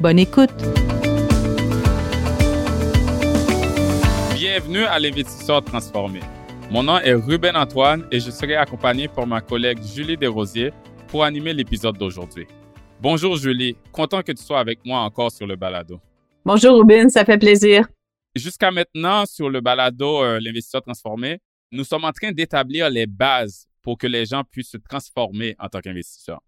Bonne écoute! Bienvenue à l'investisseur transformé. Mon nom est Ruben Antoine et je serai accompagné par ma collègue Julie Desrosiers pour animer l'épisode d'aujourd'hui. Bonjour Julie, content que tu sois avec moi encore sur le balado. Bonjour Ruben, ça fait plaisir. Jusqu'à maintenant, sur le balado euh, L'investisseur transformé, nous sommes en train d'établir les bases pour que les gens puissent se transformer en tant qu'investisseurs.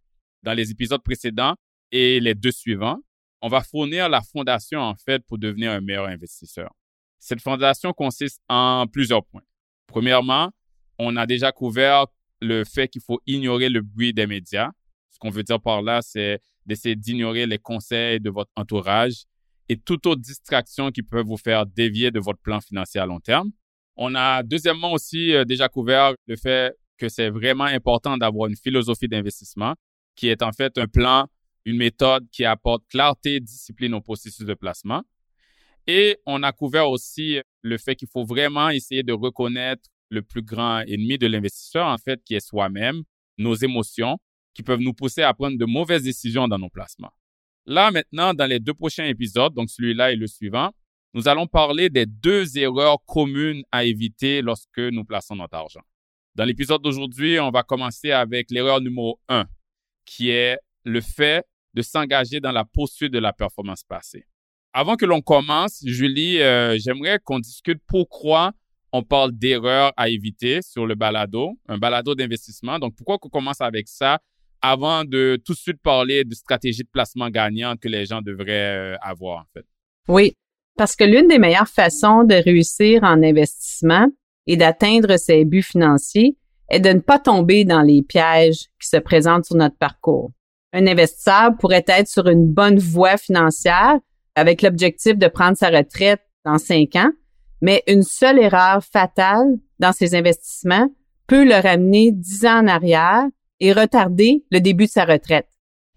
Dans les épisodes précédents et les deux suivants, on va fournir la fondation en fait pour devenir un meilleur investisseur. Cette fondation consiste en plusieurs points. Premièrement, on a déjà couvert le fait qu'il faut ignorer le bruit des médias. Ce qu'on veut dire par là, c'est d'essayer d'ignorer les conseils de votre entourage et toute autre distraction qui peut vous faire dévier de votre plan financier à long terme. On a deuxièmement aussi euh, déjà couvert le fait que c'est vraiment important d'avoir une philosophie d'investissement qui est en fait un plan, une méthode qui apporte clarté, discipline au processus de placement. Et on a couvert aussi le fait qu'il faut vraiment essayer de reconnaître le plus grand ennemi de l'investisseur, en fait, qui est soi-même, nos émotions, qui peuvent nous pousser à prendre de mauvaises décisions dans nos placements. Là, maintenant, dans les deux prochains épisodes, donc celui-là et le suivant, nous allons parler des deux erreurs communes à éviter lorsque nous plaçons notre argent. Dans l'épisode d'aujourd'hui, on va commencer avec l'erreur numéro un, qui est le fait de s'engager dans la poursuite de la performance passée. Avant que l'on commence, Julie, euh, j'aimerais qu'on discute pourquoi on parle d'erreurs à éviter sur le balado, un balado d'investissement. Donc, pourquoi qu'on commence avec ça avant de tout de suite parler de stratégie de placement gagnante que les gens devraient euh, avoir, en fait? Oui, parce que l'une des meilleures façons de réussir en investissement et d'atteindre ses buts financiers est de ne pas tomber dans les pièges qui se présentent sur notre parcours. Un investisseur pourrait être sur une bonne voie financière avec l'objectif de prendre sa retraite dans cinq ans, mais une seule erreur fatale dans ses investissements peut le ramener dix ans en arrière et retarder le début de sa retraite.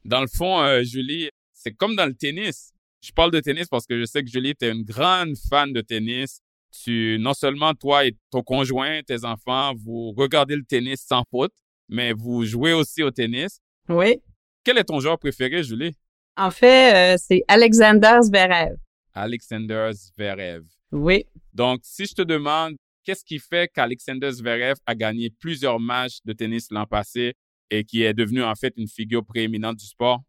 Dans le fond, euh, Julie, c'est comme dans le tennis. Je parle de tennis parce que je sais que Julie, tu es une grande fan de tennis. Tu, non seulement toi et ton conjoint, tes enfants, vous regardez le tennis sans faute, mais vous jouez aussi au tennis. Oui. Quel est ton joueur préféré, Julie? En fait, euh, c'est Alexander Zverev. Alexander Zverev. Oui. Donc, si je te demande qu'est-ce qui fait qu'Alexander Zverev a gagné plusieurs matchs de tennis l'an passé et qui est devenu en fait une figure prééminente du sport?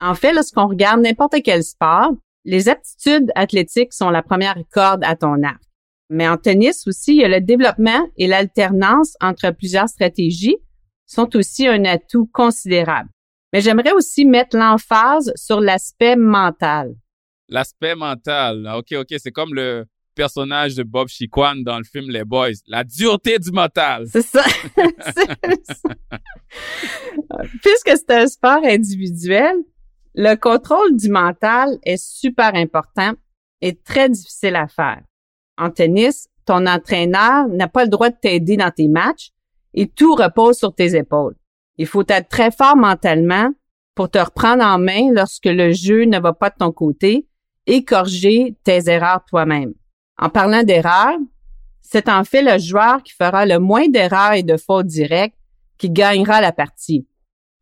En fait, lorsqu'on regarde n'importe quel sport, les aptitudes athlétiques sont la première corde à ton arc. Mais en tennis aussi, il y a le développement et l'alternance entre plusieurs stratégies sont aussi un atout considérable. Mais j'aimerais aussi mettre l'emphase sur l'aspect mental. L'aspect mental. OK, OK. C'est comme le personnage de Bob Chiquan dans le film Les Boys. La dureté du mental. C'est ça. Puisque c'est un sport individuel, le contrôle du mental est super important et très difficile à faire. En tennis, ton entraîneur n'a pas le droit de t'aider dans tes matchs et tout repose sur tes épaules. Il faut être très fort mentalement pour te reprendre en main lorsque le jeu ne va pas de ton côté et corriger tes erreurs toi-même. En parlant d'erreurs, c'est en fait le joueur qui fera le moins d'erreurs et de fautes directes qui gagnera la partie.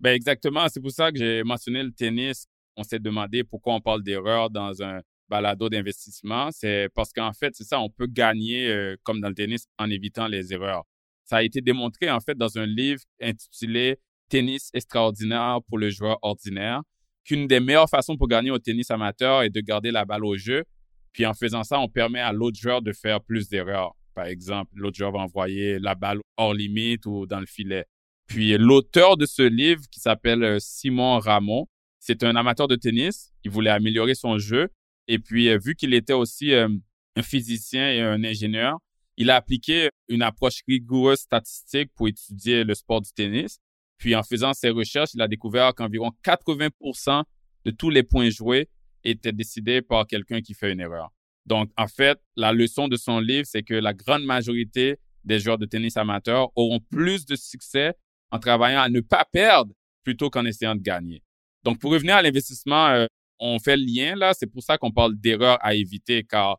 Ben exactement, c'est pour ça que j'ai mentionné le tennis. On s'est demandé pourquoi on parle d'erreurs dans un balado d'investissement. C'est parce qu'en fait, c'est ça, on peut gagner euh, comme dans le tennis en évitant les erreurs. Ça a été démontré en fait dans un livre intitulé Tennis extraordinaire pour le joueur ordinaire qu'une des meilleures façons pour gagner au tennis amateur est de garder la balle au jeu. Puis en faisant ça, on permet à l'autre joueur de faire plus d'erreurs. Par exemple, l'autre joueur va envoyer la balle hors limite ou dans le filet. Puis l'auteur de ce livre, qui s'appelle euh, Simon Ramon, c'est un amateur de tennis. Il voulait améliorer son jeu. Et puis, euh, vu qu'il était aussi euh, un physicien et un ingénieur, il a appliqué une approche rigoureuse statistique pour étudier le sport du tennis. Puis en faisant ses recherches, il a découvert qu'environ 80% de tous les points joués était décidé par quelqu'un qui fait une erreur. Donc, en fait, la leçon de son livre, c'est que la grande majorité des joueurs de tennis amateurs auront plus de succès en travaillant à ne pas perdre plutôt qu'en essayant de gagner. Donc, pour revenir à l'investissement, euh, on fait le lien là. C'est pour ça qu'on parle d'erreurs à éviter, car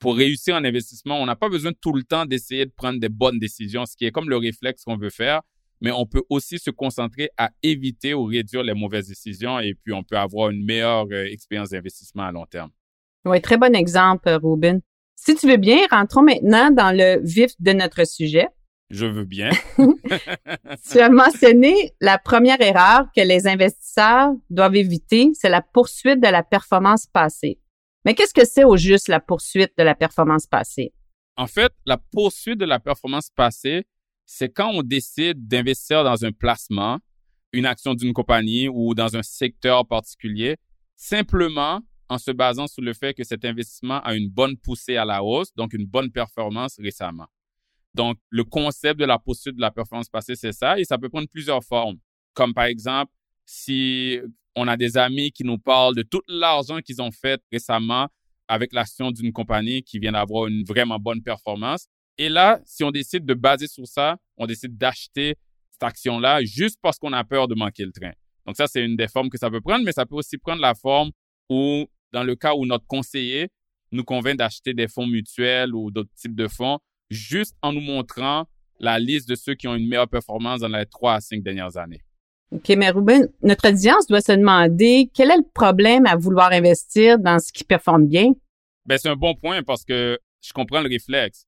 pour réussir en investissement, on n'a pas besoin tout le temps d'essayer de prendre des bonnes décisions, ce qui est comme le réflexe qu'on veut faire, mais on peut aussi se concentrer à éviter ou réduire les mauvaises décisions et puis on peut avoir une meilleure euh, expérience d'investissement à long terme. Oui, très bon exemple, Robin. Si tu veux bien, rentrons maintenant dans le vif de notre sujet. Je veux bien. tu as mentionné la première erreur que les investisseurs doivent éviter, c'est la poursuite de la performance passée. Mais qu'est-ce que c'est au juste la poursuite de la performance passée? En fait, la poursuite de la performance passée, c'est quand on décide d'investir dans un placement, une action d'une compagnie ou dans un secteur particulier, simplement en se basant sur le fait que cet investissement a une bonne poussée à la hausse, donc une bonne performance récemment. Donc, le concept de la poursuite de la performance passée, c'est ça, et ça peut prendre plusieurs formes. Comme par exemple, si on a des amis qui nous parlent de tout l'argent qu'ils ont fait récemment avec l'action d'une compagnie qui vient d'avoir une vraiment bonne performance. Et là, si on décide de baser sur ça, on décide d'acheter cette action-là juste parce qu'on a peur de manquer le train. Donc ça, c'est une des formes que ça peut prendre, mais ça peut aussi prendre la forme où, dans le cas où notre conseiller nous convainc d'acheter des fonds mutuels ou d'autres types de fonds juste en nous montrant la liste de ceux qui ont une meilleure performance dans les trois à cinq dernières années. OK, mais Ruben, notre audience doit se demander quel est le problème à vouloir investir dans ce qui performe bien? Ben, c'est un bon point parce que je comprends le réflexe.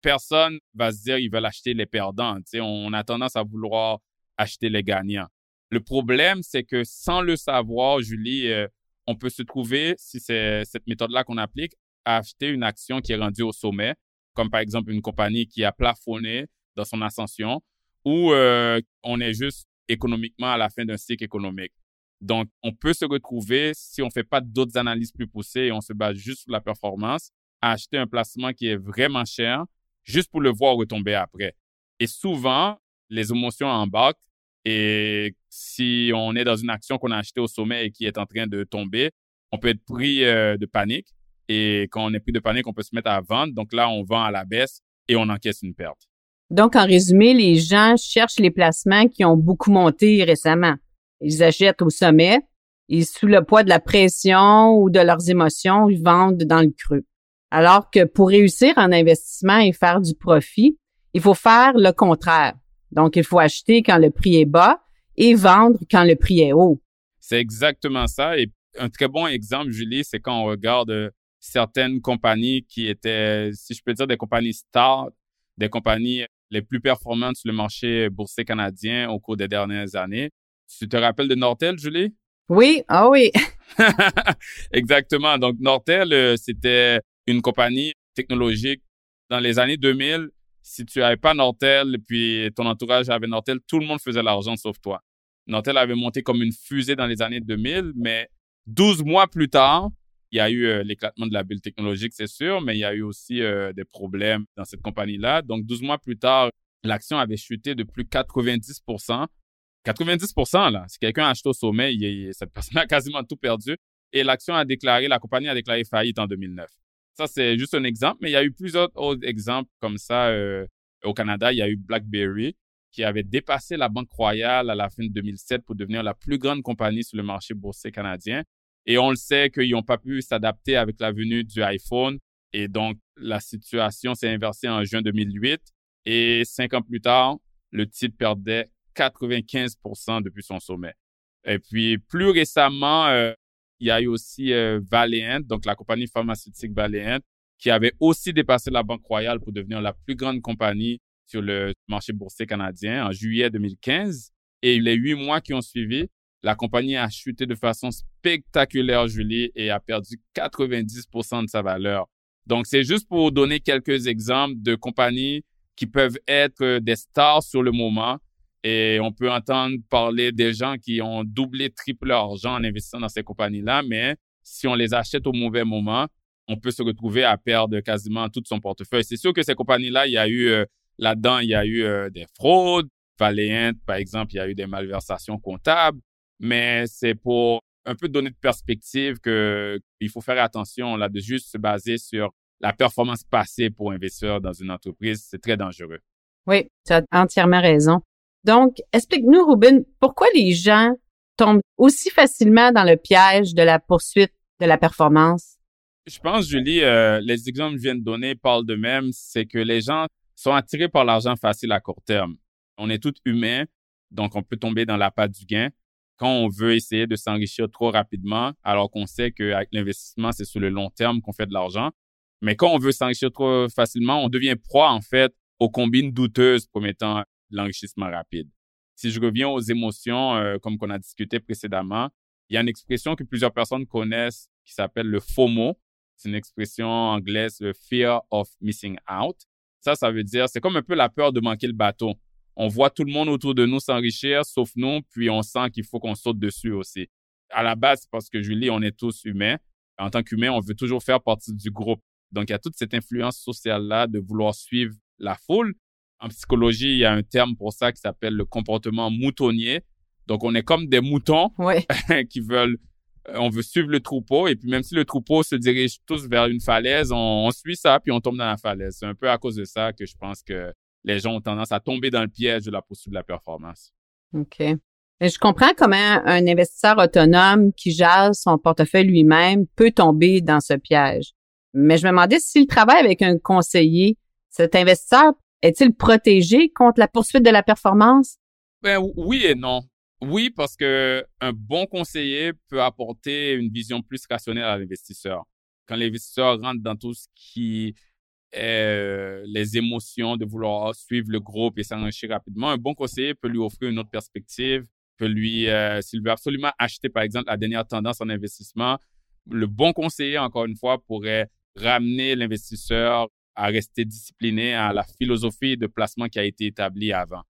Personne va se dire ils veulent acheter les perdants. sais, on a tendance à vouloir acheter les gagnants. Le problème, c'est que sans le savoir, Julie, euh, on peut se trouver, si c'est cette méthode-là qu'on applique, à acheter une action qui est rendue au sommet comme par exemple une compagnie qui a plafonné dans son ascension, ou euh, on est juste économiquement à la fin d'un cycle économique. Donc, on peut se retrouver, si on ne fait pas d'autres analyses plus poussées et on se base juste sur la performance, à acheter un placement qui est vraiment cher, juste pour le voir retomber après. Et souvent, les émotions embarquent et si on est dans une action qu'on a achetée au sommet et qui est en train de tomber, on peut être pris euh, de panique et quand on est pris de panique, on peut se mettre à vendre. Donc là, on vend à la baisse et on encaisse une perte. Donc, en résumé, les gens cherchent les placements qui ont beaucoup monté récemment. Ils achètent au sommet et sous le poids de la pression ou de leurs émotions, ils vendent dans le creux. Alors que pour réussir en investissement et faire du profit, il faut faire le contraire. Donc, il faut acheter quand le prix est bas et vendre quand le prix est haut. C'est exactement ça. Et un très bon exemple, Julie, c'est quand on regarde certaines compagnies qui étaient, si je peux dire, des compagnies stars, des compagnies les plus performantes sur le marché boursier canadien au cours des dernières années. Tu te rappelles de Nortel, Julie? Oui, ah oui. Exactement. Donc, Nortel, euh, c'était une compagnie technologique. Dans les années 2000, si tu n'avais pas Nortel, puis ton entourage avait Nortel, tout le monde faisait l'argent sauf toi. Nortel avait monté comme une fusée dans les années 2000, mais 12 mois plus tard, il y a eu euh, l'éclatement de la bulle technologique, c'est sûr, mais il y a eu aussi euh, des problèmes dans cette compagnie-là. Donc, 12 mois plus tard, l'action avait chuté de plus 90% 90% là. Si quelqu'un a acheté au sommet, cette personne a quasiment tout perdu. Et l'action a déclaré, la compagnie a déclaré faillite en 2009. Ça, c'est juste un exemple, mais il y a eu plusieurs autres exemples comme ça euh, au Canada. Il y a eu BlackBerry qui avait dépassé la Banque Royale à la fin de 2007 pour devenir la plus grande compagnie sur le marché boursier canadien. Et on le sait qu'ils n'ont pas pu s'adapter avec la venue du iPhone. Et donc, la situation s'est inversée en juin 2008. Et cinq ans plus tard, le titre perdait 95% depuis son sommet. Et puis, plus récemment, euh, il y a eu aussi euh, Valeant, donc la compagnie pharmaceutique Valeant, qui avait aussi dépassé la Banque Royale pour devenir la plus grande compagnie sur le marché boursier canadien en juillet 2015. Et les huit mois qui ont suivi, la compagnie a chuté de façon spectaculaire, Julie, et a perdu 90% de sa valeur. Donc, c'est juste pour donner quelques exemples de compagnies qui peuvent être des stars sur le moment. Et on peut entendre parler des gens qui ont doublé, triplé leur argent en investissant dans ces compagnies-là, mais si on les achète au mauvais moment, on peut se retrouver à perdre quasiment tout son portefeuille. C'est sûr que ces compagnies-là, il y a eu euh, là-dedans, il y a eu euh, des fraudes. Valiant, par exemple, il y a eu des malversations comptables mais c'est pour un peu donner de perspective que il faut faire attention là de juste se baser sur la performance passée pour investir dans une entreprise, c'est très dangereux. Oui, tu as entièrement raison. Donc, explique-nous, Ruben, pourquoi les gens tombent aussi facilement dans le piège de la poursuite de la performance? Je pense, Julie, euh, les exemples que je viens de donner parlent de même. C'est que les gens sont attirés par l'argent facile à court terme. On est tous humains, donc on peut tomber dans la patte du gain quand on veut essayer de s'enrichir trop rapidement, alors qu'on sait qu'avec l'investissement, c'est sur le long terme qu'on fait de l'argent. Mais quand on veut s'enrichir trop facilement, on devient proie, en fait, aux combines douteuses promettant l'enrichissement rapide. Si je reviens aux émotions, euh, comme qu'on a discuté précédemment, il y a une expression que plusieurs personnes connaissent qui s'appelle le FOMO. C'est une expression anglaise, le fear of missing out. Ça, ça veut dire, c'est comme un peu la peur de manquer le bateau. On voit tout le monde autour de nous s'enrichir, sauf nous, puis on sent qu'il faut qu'on saute dessus aussi. À la base, parce que Julie, on est tous humains. En tant qu'humain, on veut toujours faire partie du groupe. Donc, il y a toute cette influence sociale-là de vouloir suivre la foule. En psychologie, il y a un terme pour ça qui s'appelle le comportement moutonnier. Donc, on est comme des moutons qui veulent, euh, on veut suivre le troupeau. Et puis, même si le troupeau se dirige tous vers une falaise, on, suit ça, puis on tombe dans la falaise. C'est un peu à cause de ça que je pense que les gens ont tendance à tomber dans le piège de la poursuite de la performance. OK. Et je comprends comment un investisseur autonome qui gère son portefeuille lui-même peut tomber dans ce piège. Mais je me demandais s'il travaille avec un conseiller, cet investisseur est-il protégé contre la poursuite de la performance? Ben oui et non. Oui, parce que un bon conseiller peut apporter une vision plus rationnelle à l'investisseur. Quand l'investisseur rentre dans tout ce qui euh, les émotions de vouloir suivre le groupe et s'enrichir rapidement, un bon conseiller peut lui offrir une autre perspective, peut lui, euh, s'il veut absolument acheter, par exemple, la dernière tendance en investissement, le bon conseiller, encore une fois, pourrait ramener l'investisseur à rester discipliné à la philosophie de placement qui a été établie avant.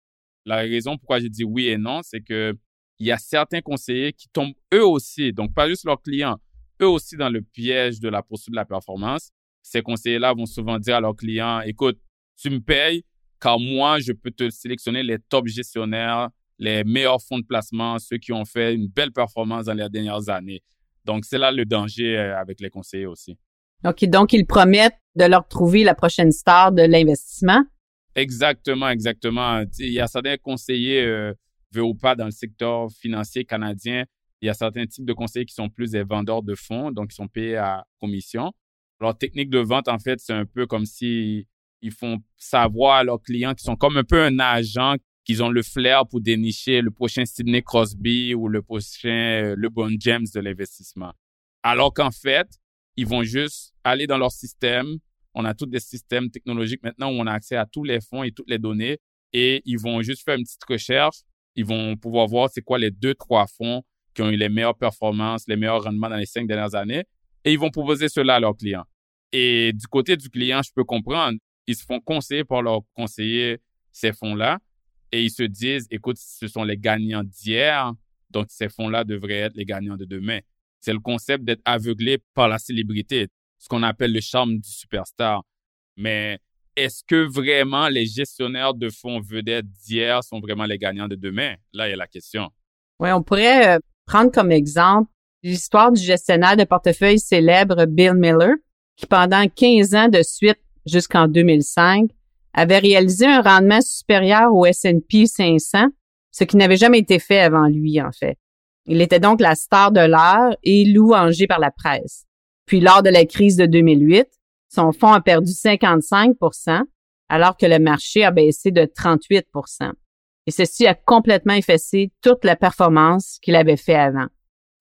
La raison pourquoi j'ai dit oui et non, c'est que il y a certains conseillers qui tombent eux aussi, donc pas juste leurs clients, eux aussi dans le piège de la poursuite de la performance ces conseillers-là vont souvent dire à leurs clients, écoute, tu me payes car moi, je peux te sélectionner les top gestionnaires, les meilleurs fonds de placement, ceux qui ont fait une belle performance dans les dernières années. Donc, c'est là le danger euh, avec les conseillers aussi. OK, donc ils promettent de leur trouver la prochaine star de l'investissement. Exactement, exactement. Il y a certains conseillers, euh, veut ou pas, dans le secteur financier canadien, il y a certains types de conseillers qui sont plus des vendeurs de fonds, donc ils sont payés à commission. Leur technique de vente, en fait, c'est un peu comme si ils font savoir à leurs clients qu'ils sont comme un peu un agent, qu'ils ont le flair pour dénicher le prochain Sidney Crosby ou le prochain euh, LeBron James de l'investissement. Alors qu'en fait, ils vont juste aller dans leur système. On a tous des systèmes technologiques maintenant où on a accès à tous les fonds et toutes les données et ils vont juste faire une petite recherche. Ils vont pouvoir voir c'est quoi les deux, trois fonds qui ont eu les meilleures performances, les meilleurs rendements dans les cinq dernières années et ils vont proposer cela à leurs clients. Et du côté du client, je peux comprendre, ils se font conseiller par leurs conseillers ces fonds-là et ils se disent, écoute, ce sont les gagnants d'hier, donc ces fonds-là devraient être les gagnants de demain. C'est le concept d'être aveuglé par la célébrité, ce qu'on appelle le charme du superstar. Mais est-ce que vraiment les gestionnaires de fonds vedettes d'hier sont vraiment les gagnants de demain? Là, il y a la question. Oui, on pourrait euh, prendre comme exemple l'histoire du gestionnaire de portefeuille célèbre Bill Miller, qui pendant 15 ans de suite jusqu'en 2005 avait réalisé un rendement supérieur au S&P 500, ce qui n'avait jamais été fait avant lui en fait. Il était donc la star de l'heure et louangé par la presse. Puis lors de la crise de 2008, son fonds a perdu 55% alors que le marché a baissé de 38% Et ceci a complètement effacé toute la performance qu'il avait fait avant.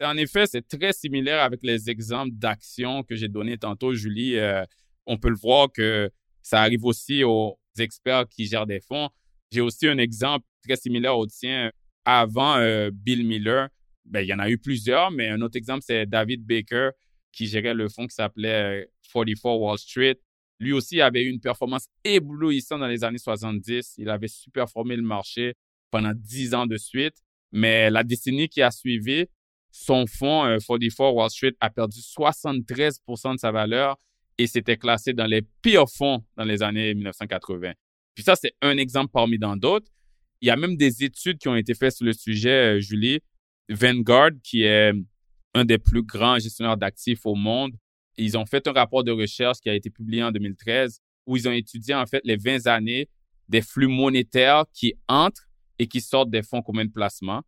En effet, c'est très similaire avec les exemples d'actions que j'ai donnés tantôt, Julie. Euh, on peut le voir que ça arrive aussi aux experts qui gèrent des fonds. J'ai aussi un exemple très similaire au tien. Avant euh, Bill Miller, ben, il y en a eu plusieurs, mais un autre exemple, c'est David Baker qui gérait le fonds qui s'appelait 44 euh, Wall Street. Lui aussi avait eu une performance éblouissante dans les années 70. Il avait superformé le marché pendant dix ans de suite. Mais la décennie qui a suivi, son fonds 44 euh, Wall Street a perdu 73% de sa valeur et s'était classé dans les pires fonds dans les années 1980. Puis ça, c'est un exemple parmi d'autres. Il y a même des études qui ont été faites sur le sujet, euh, Julie. Vanguard, qui est un des plus grands gestionnaires d'actifs au monde. Ils ont fait un rapport de recherche qui a été publié en 2013 où ils ont étudié en fait les 20 années des flux monétaires qui entrent et qui sortent des fonds communs de placement.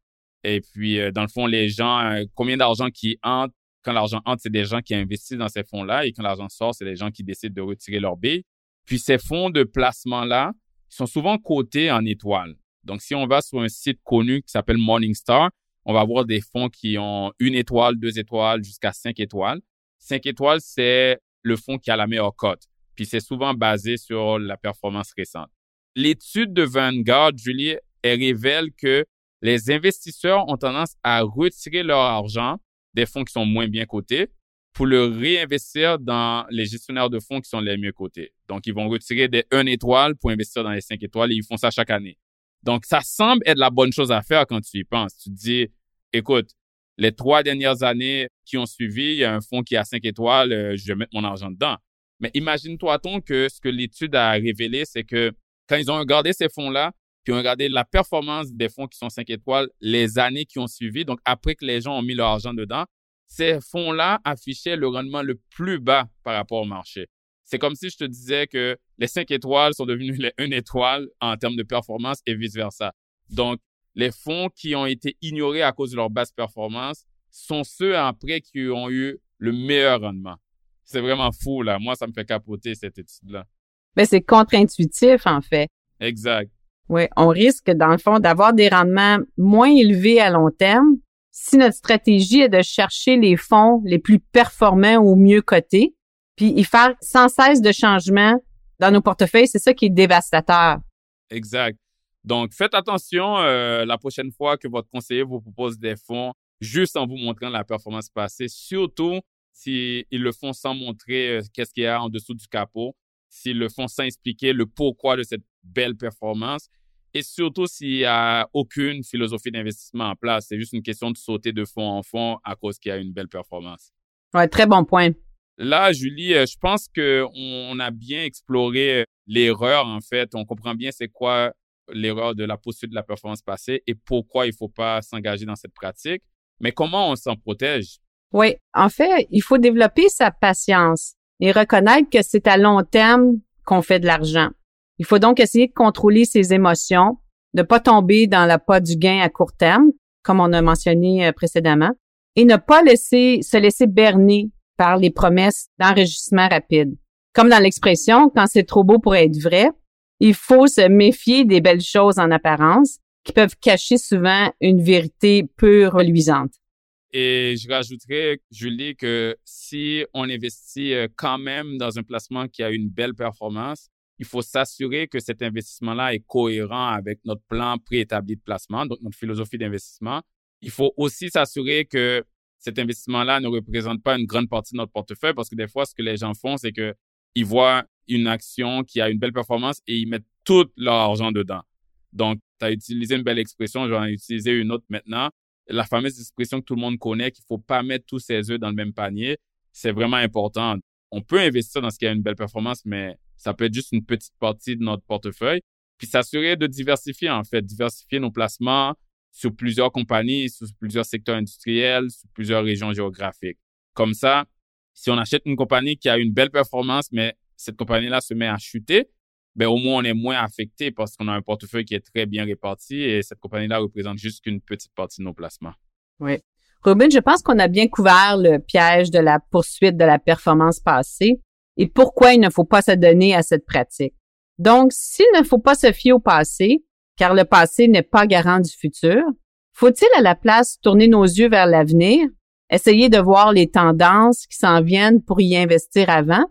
Et puis, euh, dans le fond, les gens, euh, combien d'argent qui entre, quand l'argent entre, c'est des gens qui investissent dans ces fonds-là et quand l'argent sort, c'est des gens qui décident de retirer leur billes. Puis ces fonds de placement-là sont souvent cotés en étoiles. Donc, si on va sur un site connu qui s'appelle Morningstar, on va voir des fonds qui ont une étoile, deux étoiles, jusqu'à cinq étoiles. Cinq étoiles, c'est le fonds qui a la meilleure cote. Puis c'est souvent basé sur la performance récente. L'étude de Vanguard, Julie, elle révèle que les investisseurs ont tendance à retirer leur argent des fonds qui sont moins bien cotés pour le réinvestir dans les gestionnaires de fonds qui sont les mieux cotés. Donc, ils vont retirer des 1 étoile pour investir dans les 5 étoiles et ils font ça chaque année. Donc, ça semble être la bonne chose à faire quand tu y penses. Tu dis, écoute, les trois dernières années qui ont suivi, il y a un fonds qui a 5 étoiles, euh, je vais mettre mon argent dedans. Mais imagine-toi-t-on que ce que l'étude a révélé, c'est que quand ils ont regardé ces fonds-là, puis ont regardé la performance des fonds qui sont 5 étoiles les années qui ont suivi, donc après que les gens ont mis leur argent dedans, ces fonds-là affichaient le rendement le plus bas par rapport au marché. C'est comme si je te disais que les 5 étoiles sont devenus les 1 étoile en termes de performance et vice-versa. Donc, les fonds qui ont été ignorés à cause de leur basse performance sont ceux après qui ont eu le meilleur rendement. C'est vraiment fou, là. Moi, ça me fait capoter cette étude-là. Mais c'est contre-intuitif, en fait. Exact. Oui, on risque, dans le fond, d'avoir des rendements moins élevés à long terme si notre stratégie est de chercher les fonds les plus performants ou mieux cotés, puis y faire sans cesse de changements dans nos portefeuilles, c'est ça qui est dévastateur. Exact. Donc, faites attention euh, la prochaine fois que votre conseiller vous propose des fonds juste en vous montrant la performance passée, surtout s'ils le font sans montrer euh, qu'est-ce qu'il y a en dessous du capot, s'ils le font sans expliquer le pourquoi de cette belle performance et surtout s'il n'y a aucune philosophie d'investissement en place. C'est juste une question de sauter de fonds en fonds à cause qu'il y a une belle performance. Ouais, très bon point. Là, Julie, euh, je pense qu'on a bien exploré l'erreur, en fait. On comprend bien c'est quoi l'erreur de la poursuite de la performance passée et pourquoi il ne faut pas s'engager dans cette pratique. Mais comment on s'en protège? Oui, en fait, il faut développer sa patience et reconnaître que c'est à long terme qu'on fait de l'argent. Il faut donc essayer de contrôler ses émotions, de pas tomber dans la pas du gain à court terme, comme on a mentionné euh, précédemment, et ne pas laisser se laisser berner par les promesses d'enregistrement rapide. Comme dans l'expression, quand c'est trop beau pour être vrai, il faut se méfier des belles choses en apparence qui peuvent cacher souvent une vérité peu reluisante. Et je rajouterais, Julie, que si on investit euh, quand même dans un placement qui a une belle performance, il faut s'assurer que cet investissement-là est cohérent avec notre plan préétabli de placement, donc notre philosophie d'investissement. Il faut aussi s'assurer que cet investissement-là ne représente pas une grande partie de notre portefeuille parce que des fois, ce que les gens font, c'est que ils voient une action qui a une belle performance et ils mettent tout leur argent dedans. Donc, tu as utilisé une belle expression, j'en ai utilisé une autre maintenant. La fameuse expression que tout le monde connaît, qu'il faut pas mettre tous ses œufs dans le même panier, c'est vraiment important. On peut investir dans ce qui a une belle performance, mais ça peut être juste une petite partie de notre portefeuille. Puis s'assurer de diversifier, en fait, diversifier nos placements sur plusieurs compagnies, sur plusieurs secteurs industriels, sur plusieurs régions géographiques. Comme ça, si on achète une compagnie qui a une belle performance, mais cette compagnie-là se met à chuter, ben au moins on est moins affecté parce qu'on a un portefeuille qui est très bien réparti et cette compagnie-là représente juste qu'une petite partie de nos placements. Oui. Robin, je pense qu'on a bien couvert le piège de la poursuite de la performance passée et pourquoi il ne faut pas se donner à cette pratique. Donc, s'il ne faut pas se fier au passé, car le passé n'est pas garant du futur, faut-il à la place tourner nos yeux vers l'avenir, essayer de voir les tendances qui s'en viennent pour y investir avant?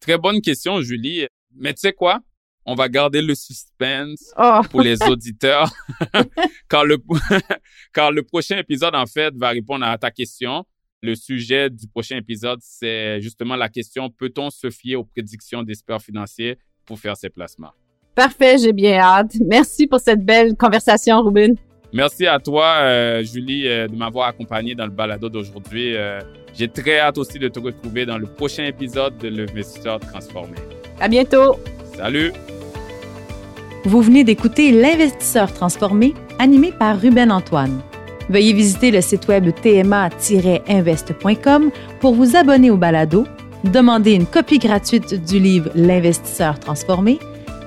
Très bonne question, Julie. Mais tu sais quoi? On va garder le suspense oh. pour les auditeurs. car, le, car le prochain épisode, en fait, va répondre à ta question. Le sujet du prochain épisode, c'est justement la question peut-on se fier aux prédictions d'experts financiers pour faire ses placements? Parfait, j'ai bien hâte. Merci pour cette belle conversation, Ruben. Merci à toi, euh, Julie, euh, de m'avoir accompagné dans le balado d'aujourd'hui. Euh, j'ai très hâte aussi de te retrouver dans le prochain épisode de L'investisseur transformé. À bientôt. Salut. Vous venez d'écouter L'investisseur transformé, animé par Ruben Antoine. Veuillez visiter le site web tma-invest.com pour vous abonner au balado, demander une copie gratuite du livre L'investisseur transformé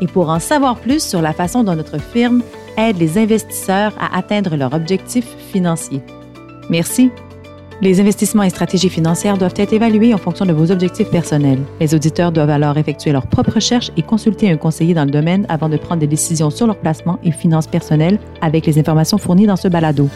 et pour en savoir plus sur la façon dont notre firme aide les investisseurs à atteindre leurs objectifs financiers. Merci. Les investissements et stratégies financières doivent être évalués en fonction de vos objectifs personnels. Les auditeurs doivent alors effectuer leurs propres recherches et consulter un conseiller dans le domaine avant de prendre des décisions sur leur placement et finances personnelles avec les informations fournies dans ce balado.